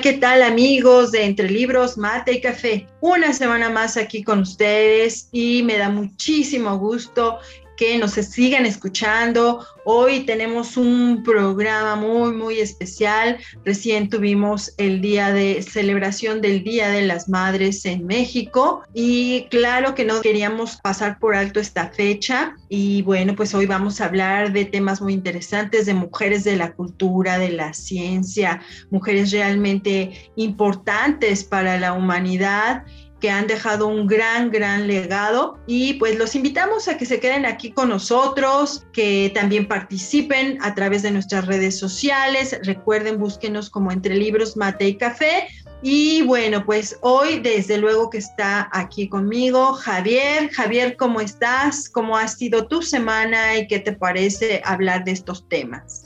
¿Qué tal amigos de Entre Libros, Mate y Café? Una semana más aquí con ustedes y me da muchísimo gusto que nos sigan escuchando. Hoy tenemos un programa muy, muy especial. Recién tuvimos el día de celebración del Día de las Madres en México y claro que no queríamos pasar por alto esta fecha. Y bueno, pues hoy vamos a hablar de temas muy interesantes, de mujeres de la cultura, de la ciencia, mujeres realmente importantes para la humanidad que han dejado un gran, gran legado y pues los invitamos a que se queden aquí con nosotros, que también participen a través de nuestras redes sociales. Recuerden, búsquenos como entre libros, mate y café. Y bueno, pues hoy desde luego que está aquí conmigo Javier. Javier, ¿cómo estás? ¿Cómo ha sido tu semana y qué te parece hablar de estos temas?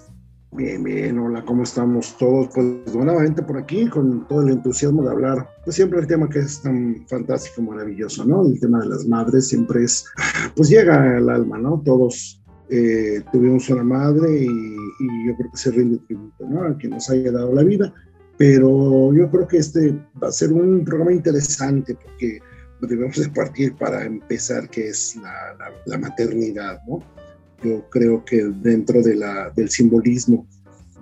Bien, bien, hola, ¿cómo estamos todos? Pues nuevamente por aquí con todo el entusiasmo de hablar, pues siempre el tema que es tan fantástico, maravilloso, ¿no? El tema de las madres siempre es, pues llega al alma, ¿no? Todos eh, tuvimos una madre y, yo creo que se rinde tributo, ¿no? A quien nos haya dado la vida, pero yo creo que este va a ser un programa interesante porque debemos de partir para empezar, que es la, la maternidad, ¿no? Yo creo que dentro de la, del simbolismo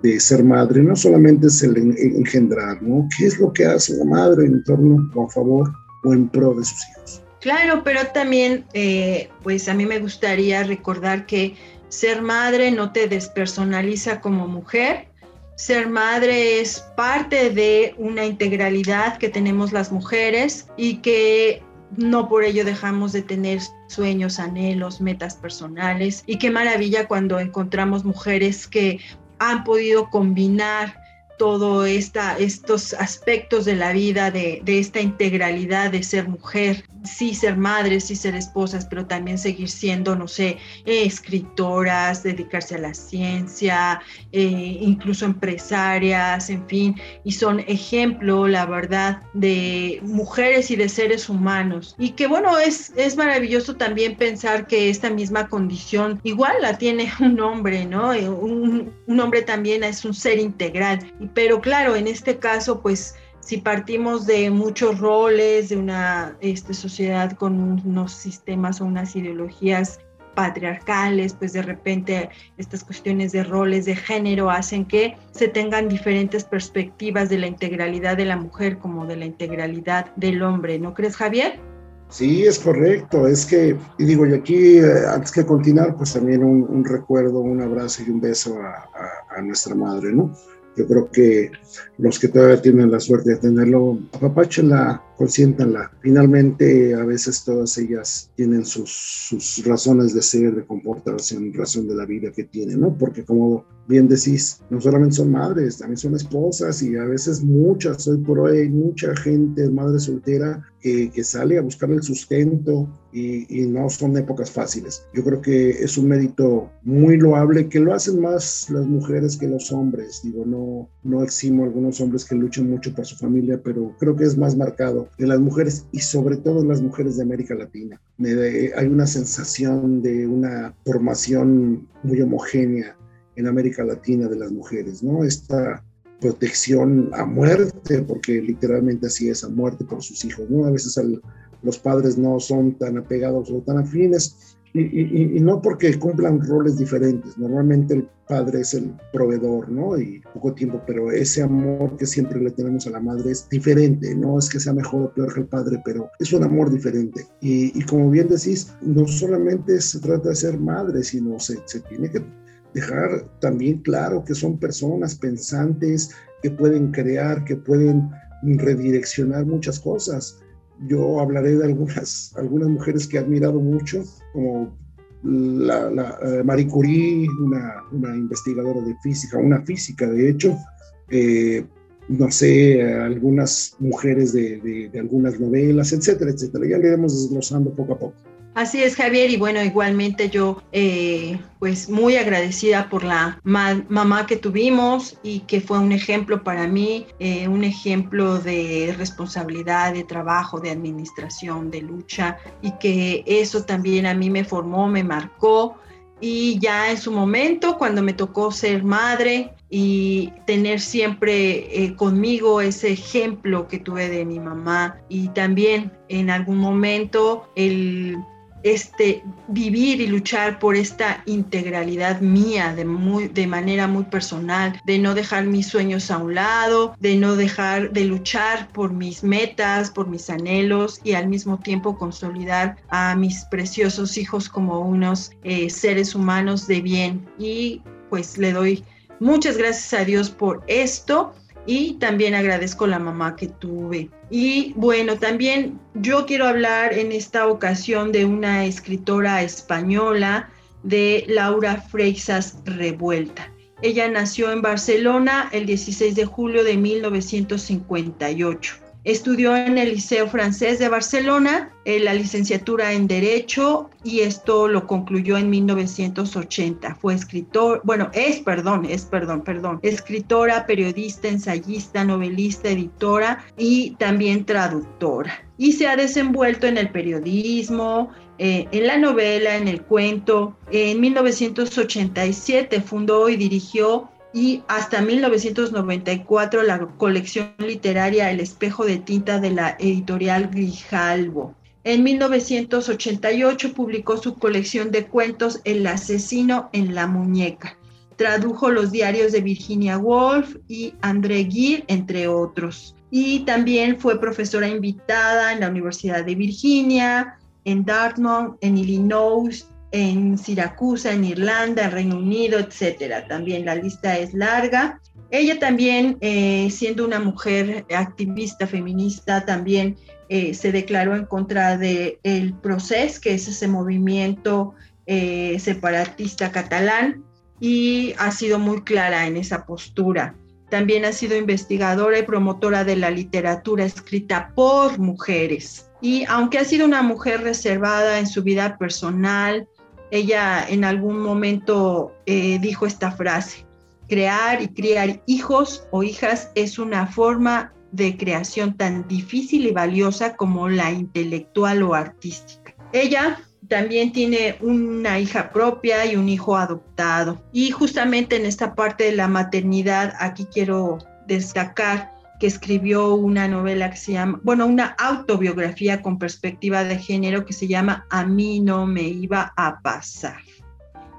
de ser madre, no solamente es el engendrar, ¿no? ¿Qué es lo que hace una madre en torno o a favor o en pro de sus hijos? Claro, pero también, eh, pues a mí me gustaría recordar que ser madre no te despersonaliza como mujer. Ser madre es parte de una integralidad que tenemos las mujeres y que no por ello dejamos de tener sueños, anhelos, metas personales. Y qué maravilla cuando encontramos mujeres que han podido combinar todos estos aspectos de la vida, de, esta integralidad de ser mujer, sí ser madres, sí ser esposas, pero también seguir siendo, no sé, escritoras, dedicarse a la ciencia, eh, incluso empresarias, en fin, y son ejemplo, la verdad, de mujeres y de seres humanos. Y que bueno, es, es maravilloso también pensar que esta misma condición igual la tiene un hombre, ¿no? Eh, un, un hombre también es un ser integral, pero claro, en este caso, pues si partimos de muchos roles, de una este, sociedad con unos sistemas o unas ideologías patriarcales, pues de repente estas cuestiones de roles de género hacen que se tengan diferentes perspectivas de la integralidad de la mujer como de la integralidad del hombre, ¿no crees Javier? Sí, es correcto. Es que, y digo, y aquí, eh, antes que continuar, pues también un, recuerdo, un abrazo y un beso a, a nuestra madre, ¿no? Yo creo que los que todavía tienen la suerte de tenerlo, apapáchenla, consiéntanla. Finalmente, a veces todas ellas tienen sus, sus razones de ser, de comportarse en razón de la vida que tienen, ¿no? Porque como bien decís, no solamente son madres, también son esposas y a veces muchas, hoy por hoy mucha gente, madre soltera, que, que sale a buscar el sustento y, y, no son épocas fáciles. Yo creo que es un mérito muy loable que lo hacen más las mujeres que los hombres. Digo, no, no eximo a algunos hombres que luchan mucho por su familia, pero creo que es más marcado de las mujeres y sobre todo las mujeres de América Latina. Hay una sensación de una formación muy homogénea en América Latina de las mujeres, ¿no? Esta protección a muerte, porque literalmente así es, a muerte por sus hijos, ¿no? A veces los padres no son tan apegados o tan afines, y, no porque cumplan roles diferentes, normalmente el padre es el proveedor, ¿no? Y poco tiempo, pero ese amor que siempre le tenemos a la madre es diferente, no es que sea mejor o peor que el padre, pero es un amor diferente. Y, como bien decís, no solamente se trata de ser madre, sino se, se tiene que dejar también claro que son personas pensantes, que pueden crear, que pueden redireccionar muchas cosas. Yo hablaré de algunas, algunas mujeres que he admirado mucho, como la, eh, Marie Curie, una, investigadora de física, una física de hecho, eh, no sé, algunas mujeres de, de, algunas novelas, etcétera, etcétera. Ya lo iremos desglosando poco a poco. Así es, Javier, y bueno, igualmente yo eh, pues muy agradecida por la mamá que tuvimos y que fue un ejemplo para mí, eh, un ejemplo de responsabilidad, de trabajo, de administración, de lucha, y que eso también a mí me formó, me marcó. Y ya en su momento, cuando me tocó ser madre y tener siempre eh, conmigo ese ejemplo que tuve de mi mamá y también en algún momento el este, vivir y luchar por esta integralidad mía de, muy, de manera muy personal, de no dejar mis sueños a un lado, de no dejar de luchar por mis metas, por mis anhelos y al mismo tiempo consolidar a mis preciosos hijos como unos eh, seres humanos de bien. Y pues le doy muchas gracias a Dios por esto y también agradezco la mamá que tuve. Y bueno, también yo quiero hablar en esta ocasión de una escritora española, de Laura Freixas Revuelta. Ella nació en Barcelona el 16 de julio de 1958. Estudió en el Liceo Francés de Barcelona eh, la licenciatura en Derecho y esto lo concluyó en 1980. Fue escritor, bueno, es, perdón, es, perdón, perdón, escritora, periodista, ensayista, novelista, editora y también traductora. Y se ha desenvuelto en el periodismo, eh, en la novela, en el cuento. En 1987 fundó y dirigió y hasta 1994 la colección literaria El espejo de tinta de la editorial Grijalvo. En 1988 publicó su colección de cuentos El asesino en la muñeca. Tradujo los diarios de Virginia Woolf y André Gide, entre otros. Y también fue profesora invitada en la Universidad de Virginia, en Dartmouth, en Illinois, en Siracusa, en Irlanda, en Reino Unido, etcétera. También la lista es larga. Ella también, eh, siendo una mujer activista feminista, también eh, se declaró en contra del el proceso, que es ese movimiento eh, separatista catalán, y ha sido muy clara en esa postura. También ha sido investigadora y promotora de la literatura escrita por mujeres. Y aunque ha sido una mujer reservada en su vida personal, ella en algún momento eh, dijo esta frase, crear y criar hijos o hijas es una forma de creación tan difícil y valiosa como la intelectual o artística. Ella también tiene una hija propia y un hijo adoptado. Y justamente en esta parte de la maternidad, aquí quiero destacar que escribió una novela que se llama, bueno, una autobiografía con perspectiva de género que se llama A mí no me iba a pasar,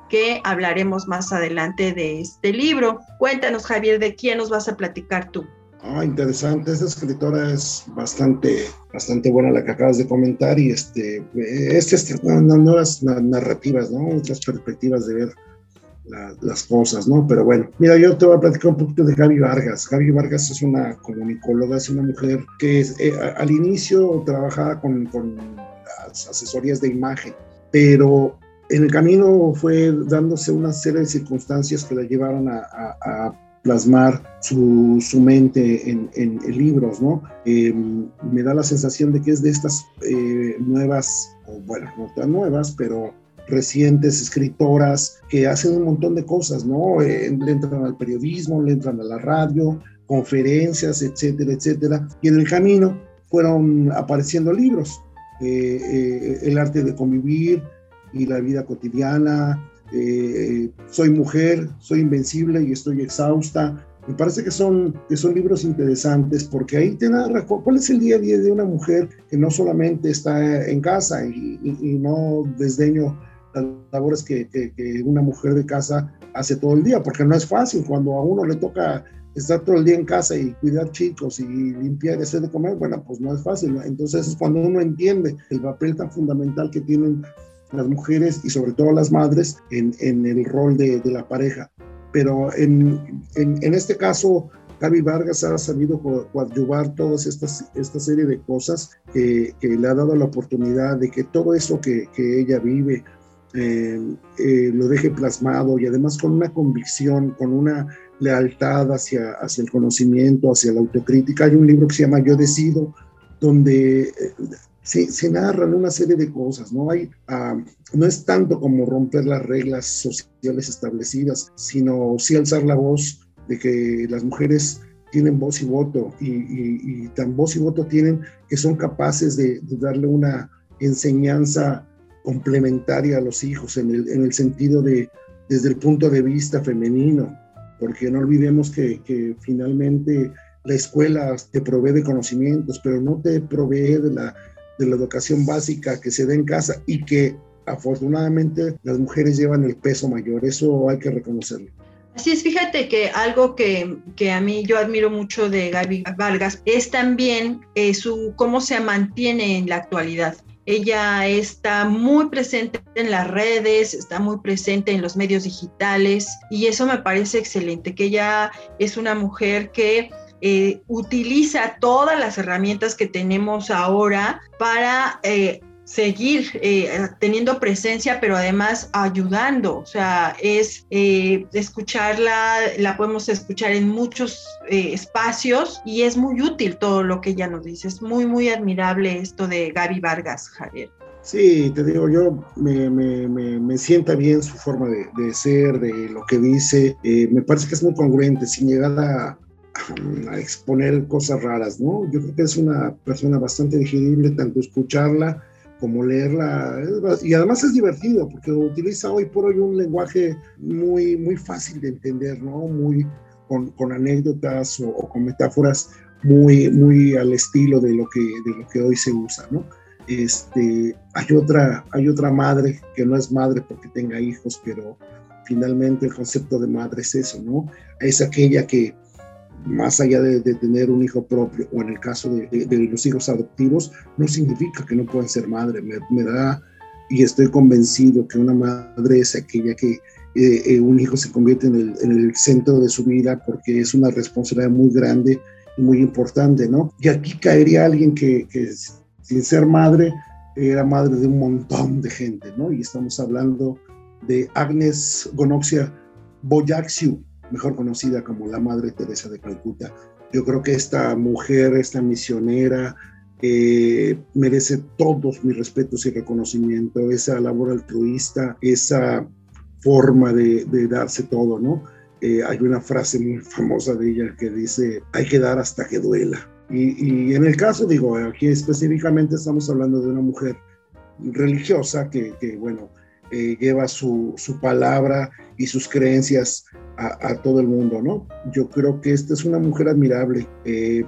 que hablaremos más adelante de este libro. Cuéntanos, Javier, ¿de quién nos vas a platicar tú? Ah, interesante. Esta escritora es bastante, bastante buena la que acabas de comentar y este, estas nuevas narrativas, ¿no? Otras perspectivas de ver las cosas, ¿no? Pero bueno, mira, yo te voy a platicar un poquito de Gaby Vargas. Gaby Vargas es una comunicóloga, es una mujer que eh, al inicio trabajaba con, las asesorías de imagen, pero en el camino fue dándose una serie de circunstancias que la llevaron a, plasmar su, mente en, libros, ¿no? Em, me da la sensación de que es de estas eh, nuevas, bueno, no tan nuevas, pero recientes escritoras que hacen un montón de cosas, ¿no? Eh, le entran al periodismo, le entran a la radio, conferencias, etcétera, etcétera. Y en el camino fueron apareciendo libros, eh, eh, El arte de convivir y la vida cotidiana, Soy mujer, soy invencible y estoy exhausta. Me parece que son, que son libros interesantes porque ahí te narra cuál es el día a día de una mujer que no solamente está en casa y, y no desdeño las labores que, que, una mujer de casa hace todo el día, porque no es fácil cuando a uno le toca estar todo el día en casa y cuidar chicos y limpiar y hacer de comer, bueno, pues no es fácil. Entonces es cuando uno entiende el papel tan fundamental que tienen las mujeres y sobre todo las madres en, en el rol de, de, la pareja. Pero en, en, en este caso, Gaby Vargas ha sabido coadyuvar todas estas esta serie de cosas que, que, le ha dado la oportunidad de que todo eso que, que ella vive, eh, eh, lo deje plasmado y además con una convicción, con una lealtad hacia, hacia el conocimiento, hacia la autocrítica. Hay un libro que se llama Yo Decido, donde eh, se, se, narran una serie de cosas, ¿no? Hay, ah, no es tanto como romper las reglas sociales establecidas, sino sí alzar la voz de que las mujeres tienen voz y voto y, tan voz y voto tienen que son capaces de, darle una enseñanza complementaria a los hijos en el, en el, sentido de desde el punto de vista femenino, porque no olvidemos que, que finalmente la escuela te provee de conocimientos, pero no te provee de la, de la educación básica que se da en casa y que afortunadamente las mujeres llevan el peso mayor, eso hay que reconocerlo. Así es, fíjate que algo que, que, a mí yo admiro mucho de Gaby Vargas es también eh, su cómo se mantiene en la actualidad. Ella está muy presente en las redes, está muy presente en los medios digitales y eso me parece excelente, que ella es una mujer que eh, utiliza todas las herramientas que tenemos ahora para eh, seguir eh, teniendo presencia, pero además ayudando. O sea, es eh, escucharla, la podemos escuchar en muchos eh, espacios y es muy útil todo lo que ella nos dice. Es muy, muy admirable esto de Gaby Vargas, Javier. Sí, te digo, yo me, me, me, sienta bien su forma de, ser, de lo que dice. me parece que es muy congruente, sin llegar a, a exponer cosas raras, ¿no? Yo creo que es una persona bastante digerible, tanto escucharla como leerla, y además es divertido porque utiliza hoy por hoy un lenguaje muy, muy fácil de entender, ¿no? Muy con, con anécdotas o, con metáforas muy, muy al estilo de lo que, de lo que hoy se usa, ¿no? Este, hay, otra, hay otra madre que no es madre porque tenga hijos, pero finalmente el concepto de madre es eso, ¿no? Es aquella que, más allá de, tener un hijo propio o en el caso de, los hijos adoptivos, no significa que no puedan ser madre. Me, da y estoy convencido que una madre es aquella que eh, eh, un hijo se convierte en el, en el, centro de su vida porque es una responsabilidad muy grande y muy importante, ¿no? Y aquí caería alguien que, que sin ser madre era madre de un montón de gente, ¿no? Y estamos hablando de Agnes Gonoxia Boyaxiu, mejor conocida como la Madre Teresa de Calcuta. Yo creo que esta mujer, esta misionera, eh, merece todos mis respetos y reconocimiento, esa labor altruista, esa forma de, darse todo, ¿no? Eh, hay una frase muy famosa de ella que dice, hay que dar hasta que duela. Y, en el caso, digo, aquí específicamente estamos hablando de una mujer religiosa que, bueno, eh, lleva su, su, palabra y sus creencias a, todo el mundo, ¿no? Yo creo que esta es una mujer admirable. Eh,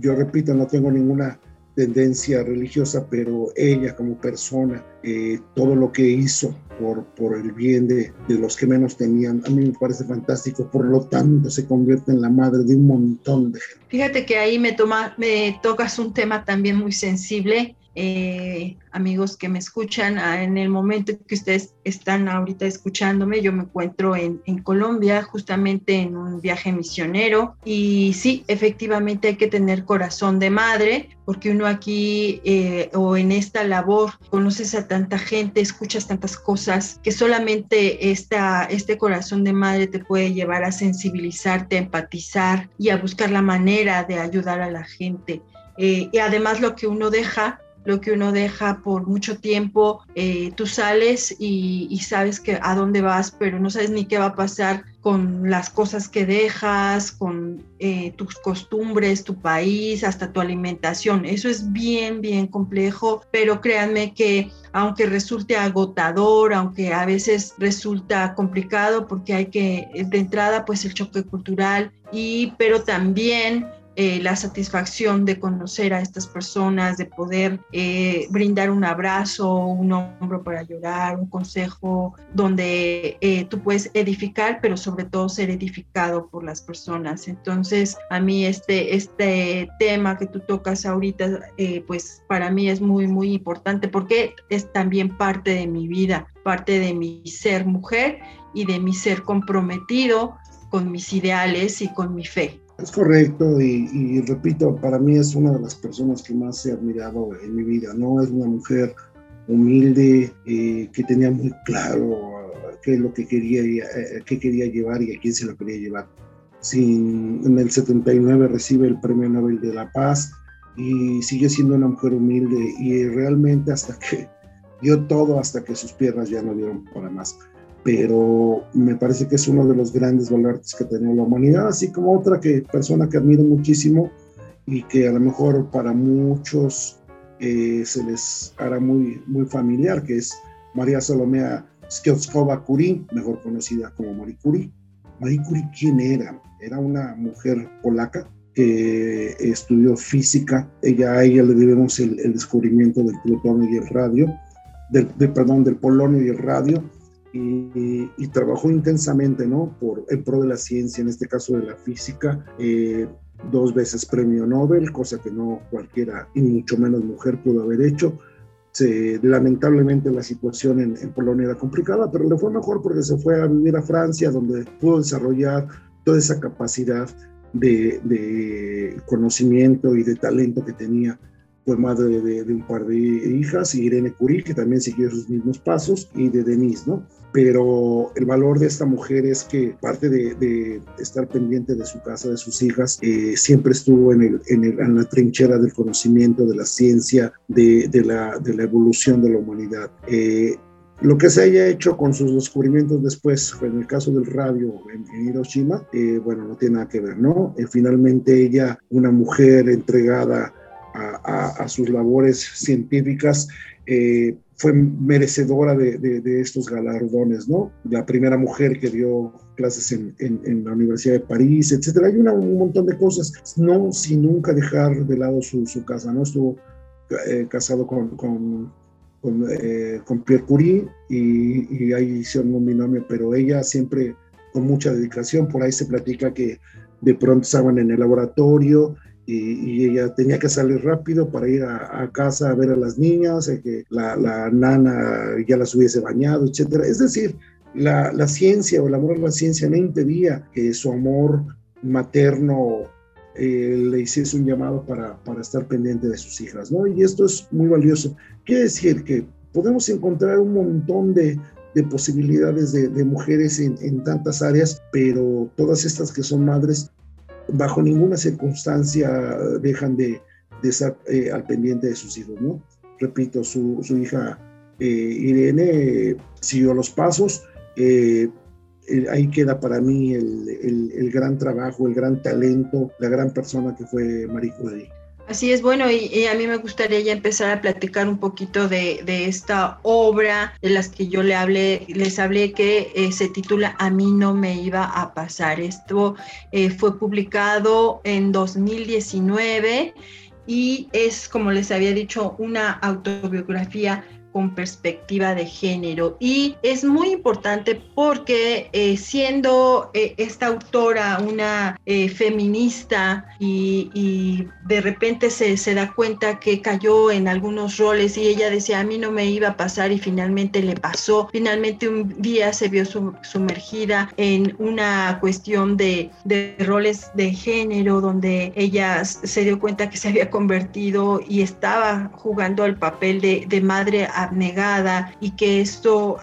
yo repito, no tengo ninguna tendencia religiosa, pero ella como persona, eh, todo lo que hizo por, por el bien de, de, los que menos tenían, a mí me parece fantástico, por lo tanto se convierte en la madre de un montón de gente. Fíjate que ahí me, toma, me tocas un tema también muy sensible eh, amigos que me escuchan, ah, en el momento que ustedes están ahorita escuchándome, yo me encuentro en, Colombia, justamente en un viaje misionero. Y sí, efectivamente hay que tener corazón de madre, porque uno aquí eh, o en esta labor conoces a tanta gente, escuchas tantas cosas, que solamente esta, este corazón de madre te puede llevar a sensibilizarte, a empatizar y a buscar la manera de ayudar a la gente. Eh, y además lo que uno deja lo que uno deja por mucho tiempo, eh, tú sales y, sabes que a dónde vas, pero no sabes ni qué va a pasar con las cosas que dejas, con eh, tus costumbres, tu país, hasta tu alimentación. Eso es bien, bien complejo, pero créanme que aunque resulte agotador, aunque a veces resulta complicado porque hay que, de entrada, pues el choque cultural, y, pero también eh, la satisfacción de conocer a estas personas, de poder eh, brindar un abrazo, un hombro para llorar, un consejo donde eh, tú puedes edificar, pero sobre todo ser edificado por las personas. Entonces, a mí este, este tema que tú tocas ahorita, pues para mí es muy, muy importante porque es también parte de mi vida, parte de mi ser mujer y de mi ser comprometido con mis ideales y con mi fe. Es correcto y, repito, para mí es una de las personas que más he admirado en mi vida, ¿no? Es una mujer humilde, eh, que tenía muy claro qué es lo que quería, eh, qué quería llevar y a quién se lo quería llevar. Sin, en el 79 recibe el Premio Nobel de la Paz y sigue siendo una mujer humilde y realmente hasta que dio todo, hasta que sus piernas ya no dieron para más. Pero me parece que es uno de los grandes valores que tenía la humanidad, así como otra que, persona que admiro muchísimo y que a lo mejor para muchos eh, se les hará muy, muy familiar, que es María Salomea Skioskova Curie, mejor conocida como Marie Curie. Marie Curie, ¿quién era? Era una mujer polaca que estudió física. Ella, a ella le debemos el, descubrimiento del plutonio y el radio, del, perdón, del polonio y el radio, y, trabajó intensamente, ¿no? Por, en pro de la ciencia, en este caso de la física. Eh, dos veces premio Nobel, cosa que no cualquiera, y mucho menos mujer, pudo haber hecho. Se, lamentablemente la situación en, Polonia era complicada, pero le fue mejor porque se fue a vivir a Francia, donde pudo desarrollar toda esa capacidad de, de conocimiento y de talento que tenía fue madre de, un par de hijas, y Irene Curie, que también siguió sus mismos pasos, y de Denise, ¿no? Pero el valor de esta mujer es que, parte de, estar pendiente de su casa, de sus hijas, eh, siempre estuvo en, el, en, el, en, la trinchera del conocimiento, de la ciencia, de, la, de la, evolución de la humanidad. Eh, lo que se haya hecho con sus descubrimientos después, en el caso del radio en, Hiroshima, eh, bueno, no tiene nada que ver, ¿no? finalmente ella, una mujer entregada a, sus labores científicas, eh, fue merecedora de, estos galardones, ¿no? La primera mujer que dio clases en, la Universidad de París, etcétera. Hay un montón de cosas, no sin nunca dejar de lado su, casa, ¿no? Estuvo eh, casado con, con, eh, con, Pierre Curie y, y ahí hicieron un binomio, pero ella siempre con mucha dedicación, por ahí se platica que de pronto estaban en el laboratorio y, ella tenía que salir rápido para ir a, casa a ver a las niñas, que la, la, nana ya las hubiese bañado, etcétera. Es decir, la, la, ciencia o el amor a la ciencia no impedía que su amor materno eh, le hiciese un llamado para, para, estar pendiente de sus hijas, ¿no? Y esto es muy valioso. Quiere decir que podemos encontrar un montón de, de posibilidades de, de mujeres en, en, tantas áreas, pero todas estas que son madres bajo ninguna circunstancia dejan de, estar eh, al pendiente de sus hijos, ¿no? Repito, su, hija eh, Irene siguió los pasos. Eh, ahí queda para mí el, gran trabajo, el gran talento, la gran persona que fue Marie Curie. Así es, bueno, y, a mí me gustaría ya empezar a platicar un poquito de, esta obra de las que yo le hablé, les hablé que eh, se titula A mí no me iba a pasar. Esto eh, fue publicado en 2019 y es, como les había dicho, una autobiografía con perspectiva de género. Y es muy importante porque eh, siendo eh, esta autora una eh, feminista y, de repente se, se, da cuenta que cayó en algunos roles y ella decía, a mí no me iba a pasar y finalmente le pasó. Finalmente un día se vio sumergida en una cuestión de, de roles de género donde ella se dio cuenta que se había convertido y estaba jugando el papel de, de madre a abnegada y que esto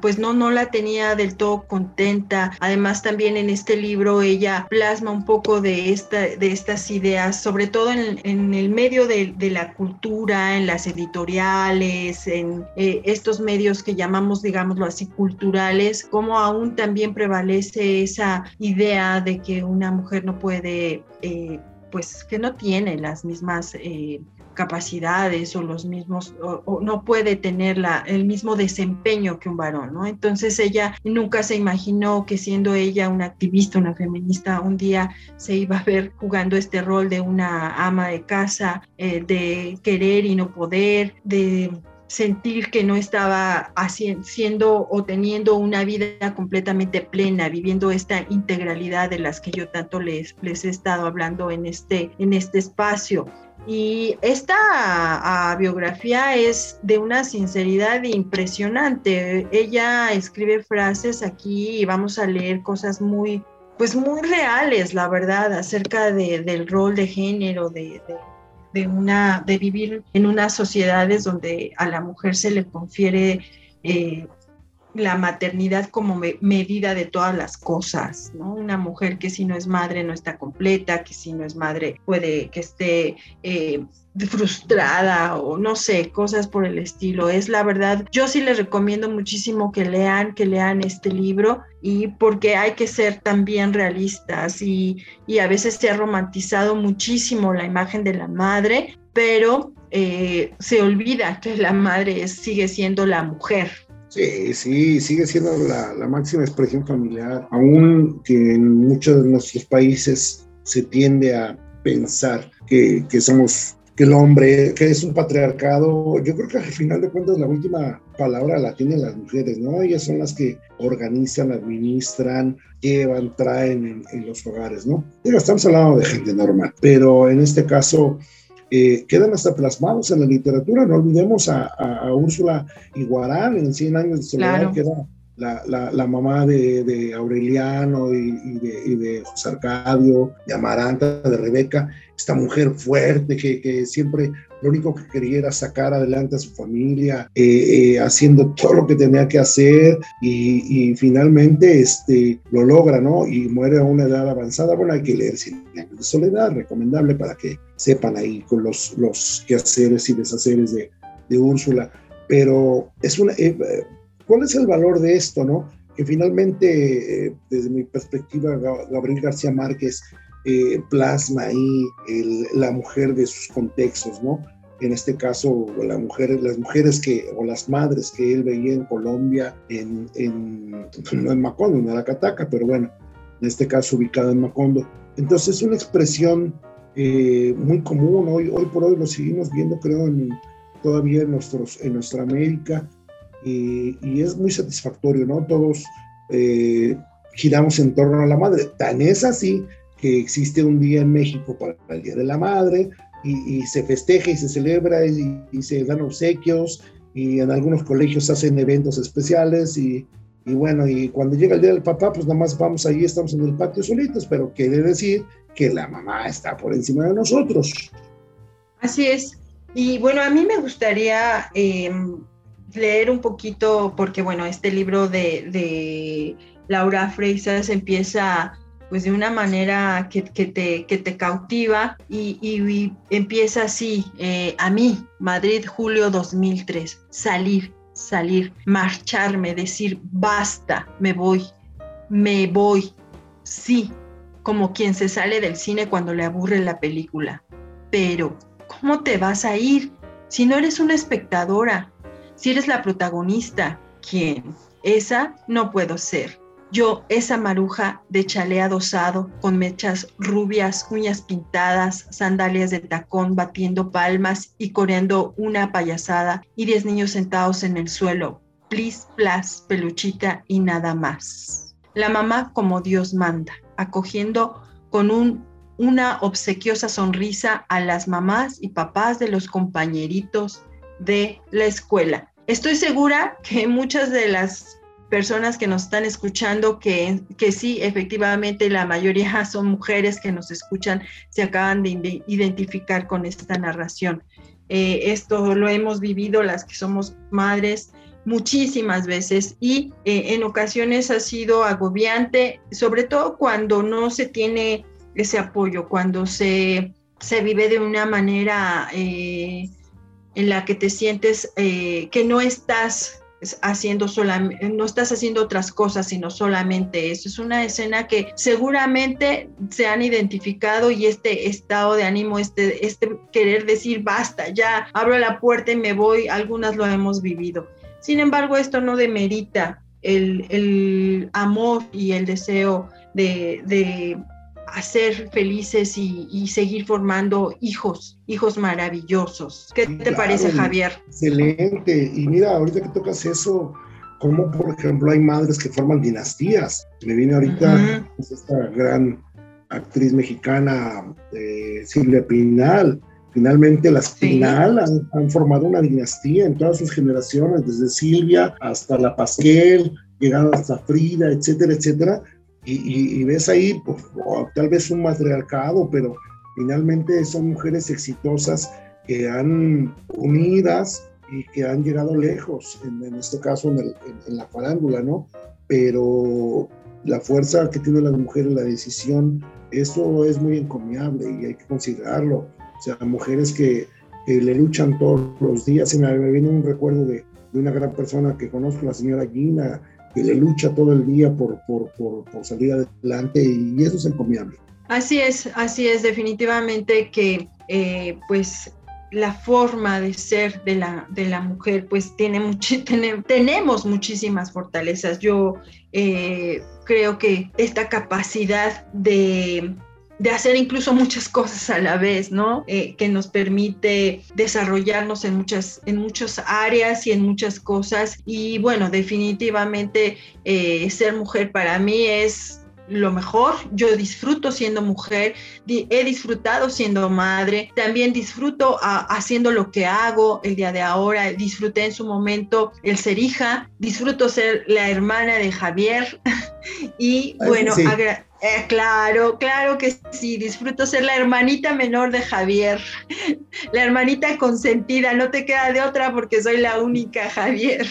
pues no, no la tenía del todo contenta. Además también en este libro ella plasma un poco de, esta, de estas ideas, sobre todo en, el medio de, de, la cultura, en las editoriales, en eh, estos medios que llamamos, digámoslo así, culturales, como aún también prevalece esa idea de que una mujer no puede... Eh, pues que no tiene las mismas eh, capacidades o los mismos, o, no puede tener la, el mismo desempeño que un varón, ¿no? Entonces ella nunca se imaginó que siendo ella una activista, una feminista, un día se iba a ver jugando este rol de una ama de casa, eh, de querer y no poder, de sentir que no estaba haciendo o teniendo una vida completamente plena, viviendo esta integralidad de las que yo tanto les, les he estado hablando en este, en este espacio. Y esta ah, biografía es de una sinceridad impresionante. Ella escribe frases aquí y vamos a leer cosas muy, pues muy reales, la verdad, acerca del rol de género, de, una, de vivir en unas sociedades donde a la mujer se le confiere eh, la maternidad como medida de todas las cosas, ¿no? Una mujer que si no es madre no está completa, que si no es madre puede que esté eh, frustrada o no sé, cosas por el estilo. Es la verdad, yo sí les recomiendo muchísimo que lean, que lean este libro y porque hay que ser también realistas y, y a veces se ha romantizado muchísimo la imagen de la madre, pero eh, se olvida que la madre sigue siendo la mujer, Sí, sí, sigue siendo la, máxima expresión familiar, aún que en muchos de nuestros países se tiende a pensar que, que somos que el hombre, que es un patriarcado, yo creo que al final de cuentas la última palabra la tienen las mujeres, ¿no? Ellas son las que organizan, administran, llevan, traen en, los hogares, ¿no? Digo, estamos hablando de gente normal, pero en este caso eh, quedan hasta plasmados en la literatura. No olvidemos a, a, Úrsula Iguarán en 100 años de soledad, que era la, mamá de, Aureliano y, de, y, de, José Arcadio, de Amaranta, de Rebeca, esta mujer fuerte que, que siempre lo único que quería era sacar adelante a su familia, eh, eh, haciendo todo lo que tenía que hacer y, y, finalmente este, lo logra, ¿no? Y muere a una edad avanzada. Bueno, hay que leer Cien años de soledad, recomendable para que sepan ahí con los, los quehaceres y deshaceres de, de Úrsula. Pero es una... Eh, ¿Cuál es el valor de esto, no? Que finalmente, eh, desde mi perspectiva, Gabriel García Márquez eh, plasma ahí la mujer de sus contextos, ¿no? En este caso, la mujer, las mujeres que, o las madres que él veía en Colombia, en, en, no en Macondo, en Aracataca, pero bueno, en este caso ubicada en Macondo. Entonces, es una expresión eh, muy común, hoy, hoy por hoy lo seguimos viendo, creo, en, todavía en, nuestros, en nuestra América, y, es muy satisfactorio, ¿no? Todos eh, giramos en torno a la madre. Tan es así que existe un día en México para el Día de la Madre y, se festeja y se celebra y, se dan obsequios y en algunos colegios hacen eventos especiales y, bueno, y cuando llega el Día del Papá, pues nada más vamos ahí, estamos en el patio solitos, pero quiere decir que la mamá está por encima de nosotros. Así es. Y bueno, a mí me gustaría em, leer un poquito, porque bueno, este libro de, Laura Freisas empieza pues de una manera que, te, que te, cautiva y, empieza así, eh, a mí, Madrid, julio 2003, salir, salir, marcharme, decir, basta, me voy, me voy, sí, como quien se sale del cine cuando le aburre la película. Pero, ¿cómo te vas a ir si no eres una espectadora? Si eres la protagonista, ¿quién? Esa no puedo ser. Yo, esa maruja de chale adosado, con mechas rubias, uñas pintadas, sandalias de tacón, batiendo palmas y coreando una payasada, y diez niños sentados en el suelo, plis, plas, peluchita y nada más. La mamá como Dios manda, acogiendo con un, una obsequiosa sonrisa a las mamás y papás de los compañeritos de la escuela, Estoy segura que muchas de las personas que nos están escuchando, que, que sí, efectivamente, la mayoría son mujeres que nos escuchan, se acaban de identificar con esta narración. Eh, esto lo hemos vivido las que somos madres muchísimas veces y eh, en ocasiones ha sido agobiante, sobre todo cuando no se tiene ese apoyo, cuando se, se vive de una manera... Eh, en la que te sientes eh, que no estás haciendo solamente, no estás haciendo otras cosas, sino solamente eso. Es una escena que seguramente se han identificado y este estado de ánimo, este, este querer decir basta, ya abro la puerta y me voy, algunas lo hemos vivido. Sin embargo, esto no demerita el, el amor y el deseo de, de hacer felices y, seguir formando hijos, hijos maravillosos. ¿Qué te parece, Javier? Excelente. Y mira, ahorita que tocas eso, como por ejemplo hay madres que forman dinastías. Me viene ahorita pues, esta gran actriz mexicana, eh, Silvia Pinal. Finalmente las Pinal han, han, formado una dinastía en todas sus generaciones, desde Silvia hasta la Pasquel, llegando hasta Frida, etcétera, etcétera y, ves ahí, pues, tal vez un matriarcado, pero finalmente son mujeres exitosas que han unidas y que han llegado lejos, en, este caso en, en, la farándula, ¿no? Pero la fuerza que tiene la mujer en la decisión, eso es muy encomiable y hay que considerarlo. O sea, mujeres que, le luchan todos los días. Y me, viene un recuerdo de, de, una gran persona que conozco, la señora Gina, que le lucha todo el día por, por, por, salir adelante y eso es encomiable. Así es, así es, definitivamente que eh, pues la forma de ser de la, de la mujer, pues tiene tenemos muchísimas fortalezas. Yo eh, creo que esta capacidad de, hacer incluso muchas cosas a la vez, ¿no? Eh, que nos permite desarrollarnos en muchas, en muchas áreas y en muchas cosas. Y bueno, definitivamente eh, ser mujer para mí es lo mejor. Yo disfruto siendo mujer, he disfrutado siendo madre, también disfruto haciendo lo que hago el día de ahora, disfruté en su momento el ser hija, disfruto ser la hermana de Javier y bueno, eh, claro, claro que sí, disfruto ser la hermanita menor de Javier, la hermanita consentida, no te queda de otra porque soy la única, Javier.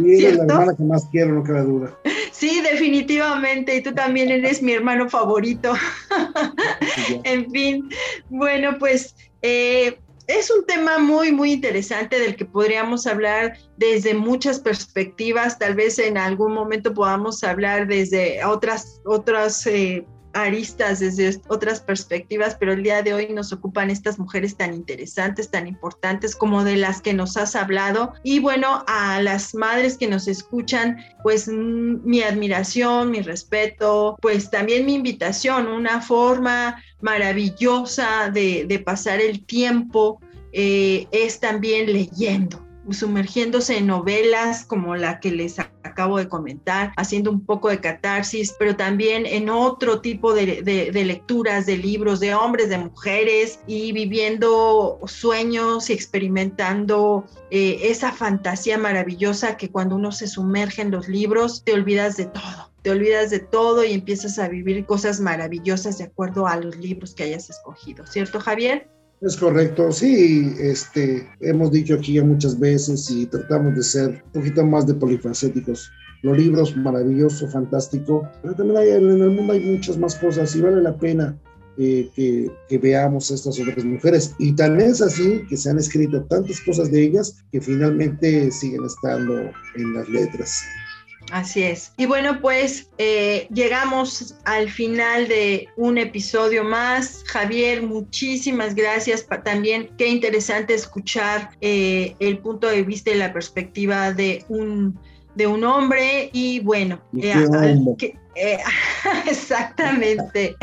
Y la hermana que más quiero, no queda duda. Sí, definitivamente, y tú también eres mi hermano favorito. en fin, bueno, pues eh, es un tema muy, muy interesante del que podríamos hablar desde muchas perspectivas. Tal vez en algún momento podamos hablar desde otras, otras eh, aristas, desde otras perspectivas, pero el día de hoy nos ocupan estas mujeres tan interesantes, tan importantes como de las que nos has hablado. Y bueno, a las madres que nos escuchan, pues mm, mi admiración, mi respeto, pues también mi invitación, una forma maravillosa de, pasar el tiempo eh, es también leyendo sumergiéndose en novelas como la que les acabo de comentar, haciendo un poco de catarsis, pero también en otro tipo de, lecturas, de libros, de hombres, de mujeres, y viviendo sueños y experimentando eh, esa fantasía maravillosa que cuando uno se sumerge en los libros, te olvidas de todo te olvidas de todo y empiezas a vivir cosas maravillosas de acuerdo a los libros que hayas escogido, ¿cierto Javier? Es correcto, sí, este, hemos dicho aquí ya muchas veces y tratamos de ser un poquito más de polifacéticos. Los libros, maravilloso, fantástico, pero también hay, en el mundo hay muchas más cosas y vale la pena eh, que, que, veamos estas otras mujeres. Y tal es así que se han escrito tantas cosas de ellas que finalmente siguen estando en las letras. Así es. Y bueno, pues eh, llegamos al final de un episodio más. Javier, muchísimas gracias. También qué interesante escuchar eh, el punto de vista y la perspectiva de un, de un hombre. Y bueno, eh, exactamente.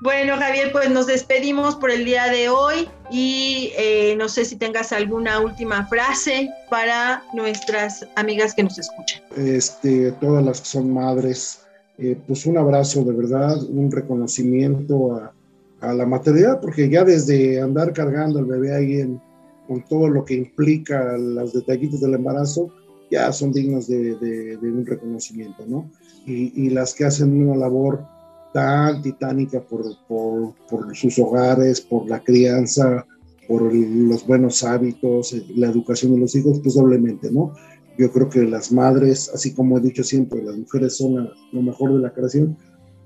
Bueno, Javier, pues nos despedimos por el día de hoy y eh, no sé si tengas alguna última frase para nuestras amigas que nos escuchan. Este, todas las que son madres, eh, pues un abrazo de verdad, un reconocimiento a, la maternidad, porque ya desde andar cargando al bebé ahí en, con todo lo que implica los detallitos del embarazo, ya son dignos de, un reconocimiento, ¿no? Y, y, las que hacen una labor tan titánica por, por, sus hogares, por la crianza, por los buenos hábitos, la educación de los hijos, pues doblemente, ¿no? Yo creo que las madres, así como he dicho siempre, las mujeres son lo mejor de la creación,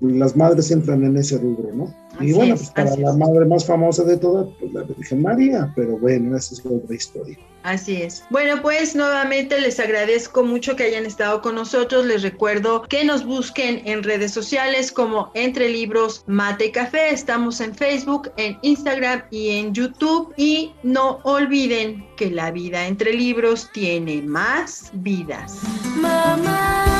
las madres entran en ese rubro, ¿no? y bueno, pues para la madre más famosa de todas, pues la Virgen María, pero bueno, esa es otra historia. Así es. Bueno, pues nuevamente les agradezco mucho que hayan estado con nosotros. Les recuerdo que nos busquen en redes sociales como Entre Libros Mate y Café. Estamos en Facebook, en Instagram y en YouTube. Y no olviden que la vida entre libros tiene más vidas. Mamá.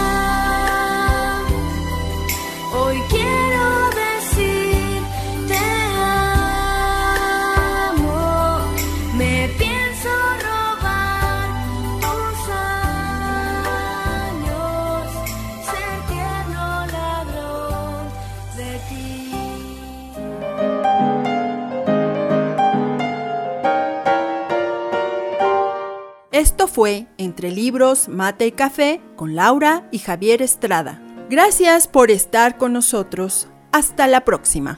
Esto fue Entre Libros, Mate y Café con Laura y Javier Estrada. Gracias por estar con nosotros. Hasta la próxima.